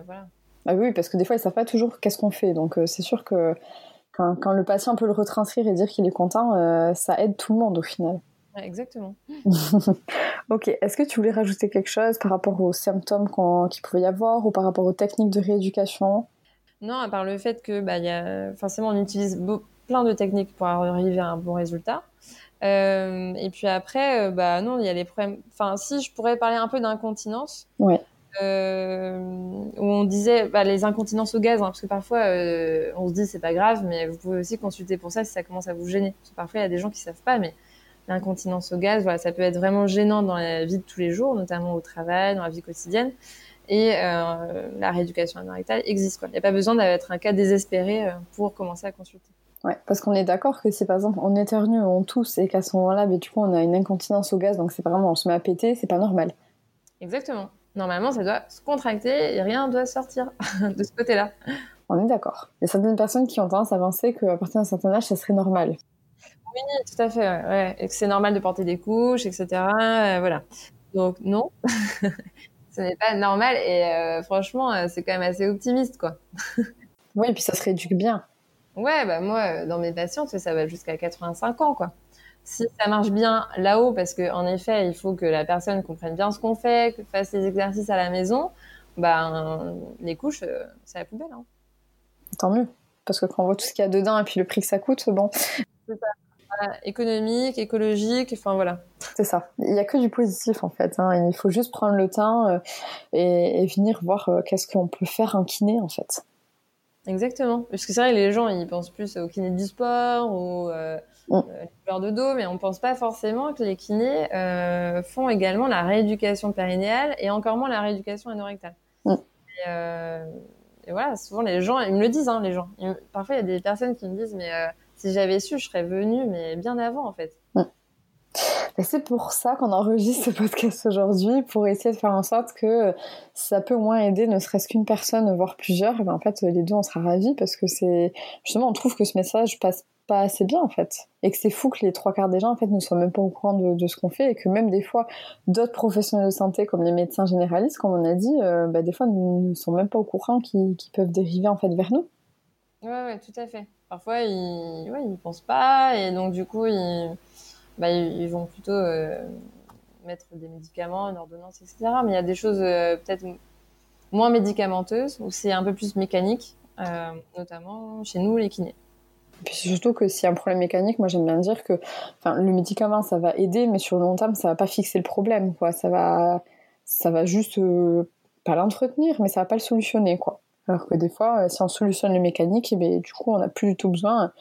voilà. Ah oui, parce que des fois, ils savent pas toujours qu'est-ce qu'on fait. Donc, euh, c'est sûr que quand, le patient peut le retranscrire et dire qu'il est content, euh, ça aide tout le monde au final. exactement. ok, est-ce que tu voulais rajouter quelque chose par rapport aux symptômes qu'il pouvait y avoir ou par rapport aux techniques de rééducation? Non, à part le fait que bah, y a... forcément on utilise plein de techniques pour arriver à un bon résultat. Euh, et puis après, euh, bah non, il y a les problèmes. Enfin, si je pourrais parler un peu d'incontinence. Ouais. Euh, où on disait bah, les incontinences au gaz, hein, parce que parfois euh, on se dit c'est pas grave, mais vous pouvez aussi consulter pour ça si ça commence à vous gêner. Parce que parfois il y a des gens qui savent pas, mais l'incontinence au gaz, voilà, ça peut être vraiment gênant dans la vie de tous les jours, notamment au travail, dans la vie quotidienne. Et euh, la rééducation anorectale existe. Il n'y a pas besoin d'être un cas désespéré pour commencer à consulter. Ouais, parce qu'on est d'accord que si par exemple on éternue, on tousse et qu'à ce moment-là, mais du coup on a une incontinence au gaz, donc c'est vraiment on se met à péter, c'est pas normal. Exactement. Normalement, ça doit se contracter et rien ne doit sortir de ce côté-là. On est d'accord. Il y a certaines personnes qui ont tendance à penser qu'à partir d'un certain âge, ça serait normal. Oui, tout à fait. Ouais. Et que c'est normal de porter des couches, etc. Euh, voilà. Donc non, ce n'est pas normal et euh, franchement, euh, c'est quand même assez optimiste, quoi. oui, et puis ça se rééduque bien. Ouais, bah moi, dans mes patientes, ça va jusqu'à 85 ans, quoi. Si ça marche bien là-haut, parce qu'en effet, il faut que la personne comprenne bien ce qu'on fait, que fasse les exercices à la maison, ben, les couches, euh, c'est la poubelle. Hein. Tant mieux. Parce que quand on voit tout ce qu'il y a dedans et puis le prix que ça coûte, bon. C'est ça. économique, écologique, enfin voilà. C'est ça. Il n'y a que du positif en fait. Hein. Il faut juste prendre le temps euh, et, venir voir euh, qu'est-ce qu'on peut faire en kiné en fait. Exactement. Parce que c'est vrai, les gens, ils pensent plus au kiné du sport ou euh, mm. euh les de dos, mais on pense pas forcément que les kinés euh, font également la rééducation périnéale et encore moins la rééducation anorectale. Mm. Et, euh, et, voilà, souvent les gens, ils me le disent, hein, les gens. parfois, il y a des personnes qui me disent, mais si j'avais su, je serais venue, mais bien avant, en fait. C'est pour ça qu'on enregistre ce podcast aujourd'hui, pour essayer de faire en sorte que ça peut au moins aider ne serait-ce qu'une personne, voire plusieurs. Et ben en fait, les deux, on sera ravis parce que c'est justement, on trouve que ce message passe pas assez bien en fait, et que c'est fou que les trois quarts des gens en fait ne soient même pas au courant de, ce qu'on fait, et que même des fois d'autres professionnels de santé comme les médecins généralistes, comme on a dit, euh, bah, des fois ne sont même pas au courant qu'ils peuvent dériver en fait vers nous. Ouais, ouais, tout à fait. Parfois ils, ouais, ils pensent pas, et donc du coup ils bah, ils vont plutôt euh, mettre des médicaments, une ordonnance, etc. Mais il y a des choses euh, peut-être moins médicamenteuses où c'est un peu plus mécanique, euh, notamment chez nous les kinés. Et puis surtout que s'il y a un problème mécanique, moi j'aime bien dire que le médicament ça va aider, mais sur le long terme ça va pas fixer le problème. Ça, va, va juste pas l'entretenir, mais ça va pas le solutionner. Alors que des fois, si on solutionne le mécanique, eh bien, du coup on n'a plus du tout besoin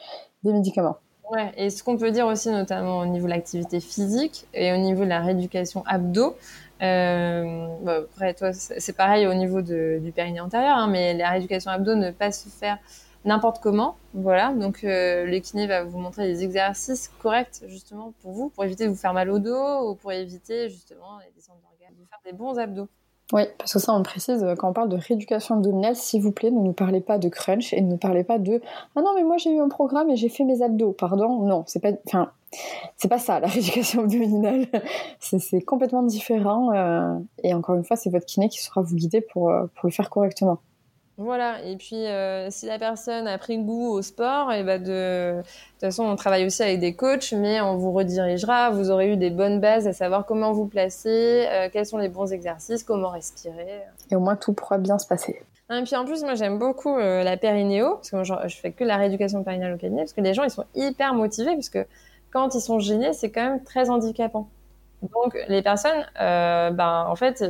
des médicaments. Ouais, et ce qu'on peut dire aussi, notamment au niveau de l'activité physique et au niveau de la rééducation abdos, euh, bah, après, toi, c'est pareil au niveau du périnée antérieur, hein, mais la rééducation abdos ne pas se faire n'importe comment. Voilà, donc euh, le kiné va vous montrer des exercices corrects justement pour vous, pour éviter de vous faire mal au dos ou pour éviter justement les descentes d'organes, de faire des bons abdos. Oui, parce que ça, on précise, euh, quand on parle de rééducation abdominale, s'il vous plaît, ne nous parlez pas de crunch et ne nous parlez pas de Ah non, mais moi j'ai eu un programme et j'ai fait mes abdos. Pardon, non, c'est pas. Enfin, c'est pas ça, la rééducation abdominale. c'est complètement différent. Euh, et encore une fois, c'est votre kiné qui saura vous guider pour, euh, pour le faire correctement. Voilà, et puis euh, si la personne a pris goût au sport, et bah de... de toute façon on travaille aussi avec des coachs, mais on vous redirigera, vous aurez eu des bonnes bases à savoir comment vous placer, euh, quels sont les bons exercices, comment respirer. Et au moins tout pourra bien se passer. Et puis en plus moi j'aime beaucoup euh, la périnéo, parce que moi, je, fais que la rééducation périnéale au cabinet, parce que les gens ils sont hyper motivés, parce que quand ils sont gênés c'est quand même très handicapant. Donc les personnes, ben en fait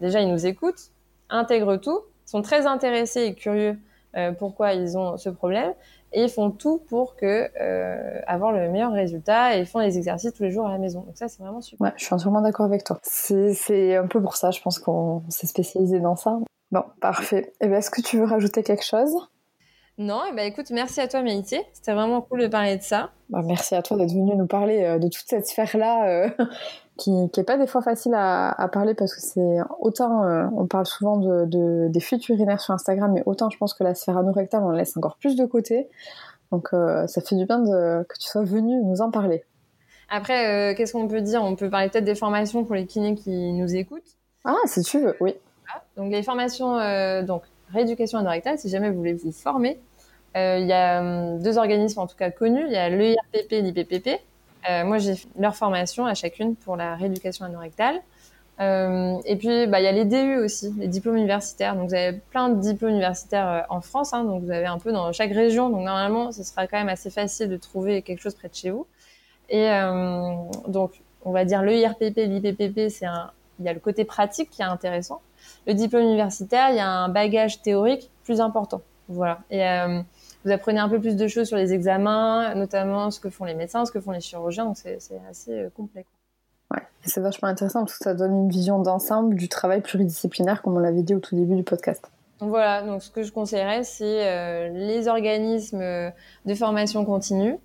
déjà ils nous écoutent, intègrent tout, sont très intéressés et curieux euh, pourquoi ils ont ce problème et ils font tout pour que euh, avoir le meilleur résultat et ils font les exercices tous les jours à la maison. Donc ça c'est vraiment super. Ouais, je suis entièrement d'accord avec toi. C'est un peu pour ça, je pense qu'on s'est spécialisé dans ça. Bon, parfait. Et eh ben, est-ce que tu veux rajouter quelque chose? Non, et eh ben écoute, merci à toi Méité. C'était vraiment cool de parler de ça. Bah, merci à toi d'être venu nous parler euh, de toute cette sphère-là qui, qui est pas des fois facile à, à parler parce que c'est autant euh, on parle souvent de, de, des fuites urinaires sur Instagram, mais autant je pense que la sphère anorectale on la laisse encore plus de côté. Donc euh, ça fait du bien de, que tu sois venu nous en parler. Après, euh, qu'est-ce qu'on peut dire? On peut parler peut-être des formations pour les kinés qui nous écoutent. Ah, si tu veux, oui. Donc les formations, donc rééducation anorectale, si jamais vous voulez vous former, il y a hum, deux organismes en tout cas connus. Il y a l'EIRPP et l'IPPP moi, j'ai leur formation à chacune pour la rééducation anorectale. Euh, et puis, bah, il y a les DU aussi, les diplômes universitaires. Donc, vous avez plein de diplômes universitaires euh, en France. Hein, donc, vous avez un peu dans chaque région. Donc, normalement, ce sera quand même assez facile de trouver quelque chose près de chez vous. Et euh, donc, on va dire le IRPP, l'IPPP, c'est un, il y a le côté pratique qui est intéressant. Le diplôme universitaire, il y a un bagage théorique plus important. Voilà. Et euh, vous apprenez un peu plus de choses sur les examens, notamment ce que font les médecins, ce que font les chirurgiens. Donc, c'est assez euh, complet. Ouais, c'est vachement intéressant parce que ça donne une vision d'ensemble du travail pluridisciplinaire, comme on l'avait dit au tout début du podcast. Voilà, donc ce que je conseillerais, c'est euh, les organismes de formation continue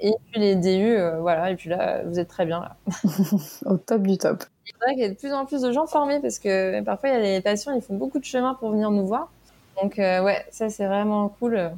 et puis les DU, euh, voilà, et puis là, vous êtes très bien là. au top du top. C'est vrai qu'il y a de plus en plus de gens formés parce que parfois il y a les patients, ils font beaucoup de chemin pour venir nous voir. Donc euh, ouais, ça c'est vraiment cool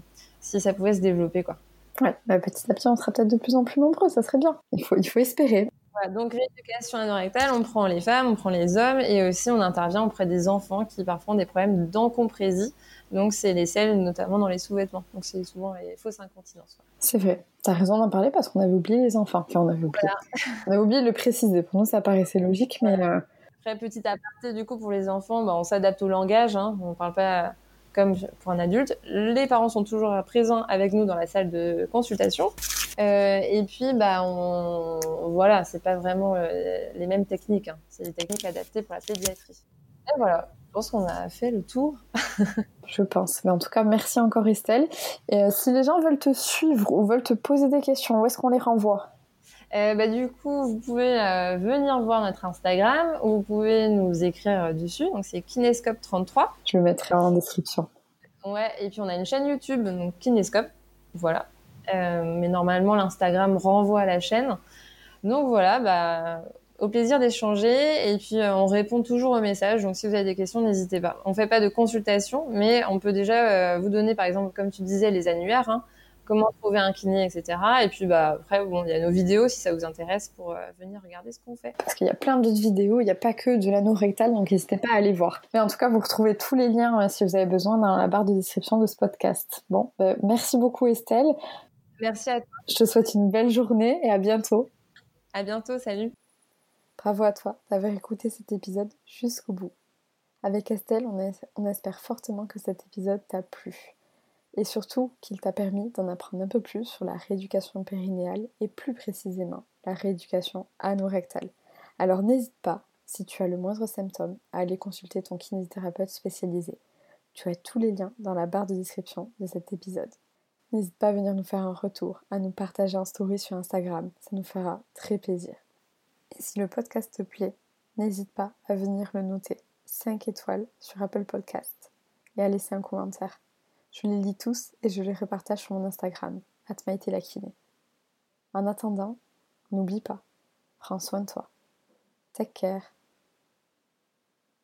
si ça pouvait se développer quoi. Ouais, bah, petit à petit on sera peut-être de plus en plus nombreux, ça serait bien. Il faut, il faut espérer donc rééducation anorectale, on prend les femmes, on prend les hommes et aussi on intervient auprès des enfants qui parfois ont des problèmes d'encompresie. Donc c'est les selles notamment dans les sous-vêtements. Donc c'est souvent les fausses incontinences. C'est vrai. T'as raison d'en parler parce qu'on avait oublié les enfants. Enfin on avait oublié. on a oublié de le préciser. Pour nous ça paraissait logique mais... Euh... Après petit aparté du coup pour les enfants, bah, on s'adapte au langage. Hein. On parle pas comme pour un adulte. Les parents sont toujours présents avec nous dans la salle de consultation. Euh, et puis, bah, on, voilà, c'est pas vraiment euh, les mêmes techniques. Hein. C'est des techniques adaptées pour la pédiatrie. Et voilà, je pense qu'on a fait le tour. je pense. Mais en tout cas, merci encore Estelle. Et euh, si les gens veulent te suivre ou veulent te poser des questions, où est-ce qu'on les renvoie? Bah, du coup, vous pouvez venir voir notre Instagram ou vous pouvez nous écrire dessus. Donc, c'est Kinescope33. Je le mettrai en description. Ouais, et puis on a une chaîne YouTube, donc Kinescope. Voilà. Euh, mais normalement, l'Instagram renvoie à la chaîne. Donc voilà, bah, au plaisir d'échanger et puis euh, on répond toujours aux messages. Donc si vous avez des questions, n'hésitez pas. On fait pas de consultation, mais on peut déjà euh, vous donner, par exemple, comme tu disais, les annuaires, hein, comment trouver un kiné, etc. Et puis bah après, bon, il y a nos vidéos si ça vous intéresse pour venir regarder ce qu'on fait. Parce qu'il y a plein d'autres vidéos, il n'y a pas que de l'anneau rectal, donc n'hésitez pas à aller voir. Mais en tout cas, vous retrouvez tous les liens si vous avez besoin dans la barre de description de ce podcast. Bon, bah, merci beaucoup Estelle. Merci à toi. Je te souhaite une belle journée et à bientôt. À bientôt, salut. Bravo à toi d'avoir écouté cet épisode jusqu'au bout. Avec Estelle, on, espère fortement que cet épisode t'a plu. Et surtout qu'il t'a permis d'en apprendre un peu plus sur la rééducation périnéale et plus précisément la rééducation anorectale. Alors n'hésite pas, si tu as le moindre symptôme, à aller consulter ton kinésithérapeute spécialisé. Tu as tous les liens dans la barre de description de cet épisode. N'hésite pas à venir nous faire un retour, à nous partager en story sur Instagram, ça nous fera très plaisir. Et si le podcast te plaît, n'hésite pas à venir le noter 5 étoiles sur Apple Podcast et à laisser un commentaire. Je les lis tous et je les repartage sur mon Instagram, atmaïtelakine. En attendant, n'oublie pas, prends soin de toi. Take care.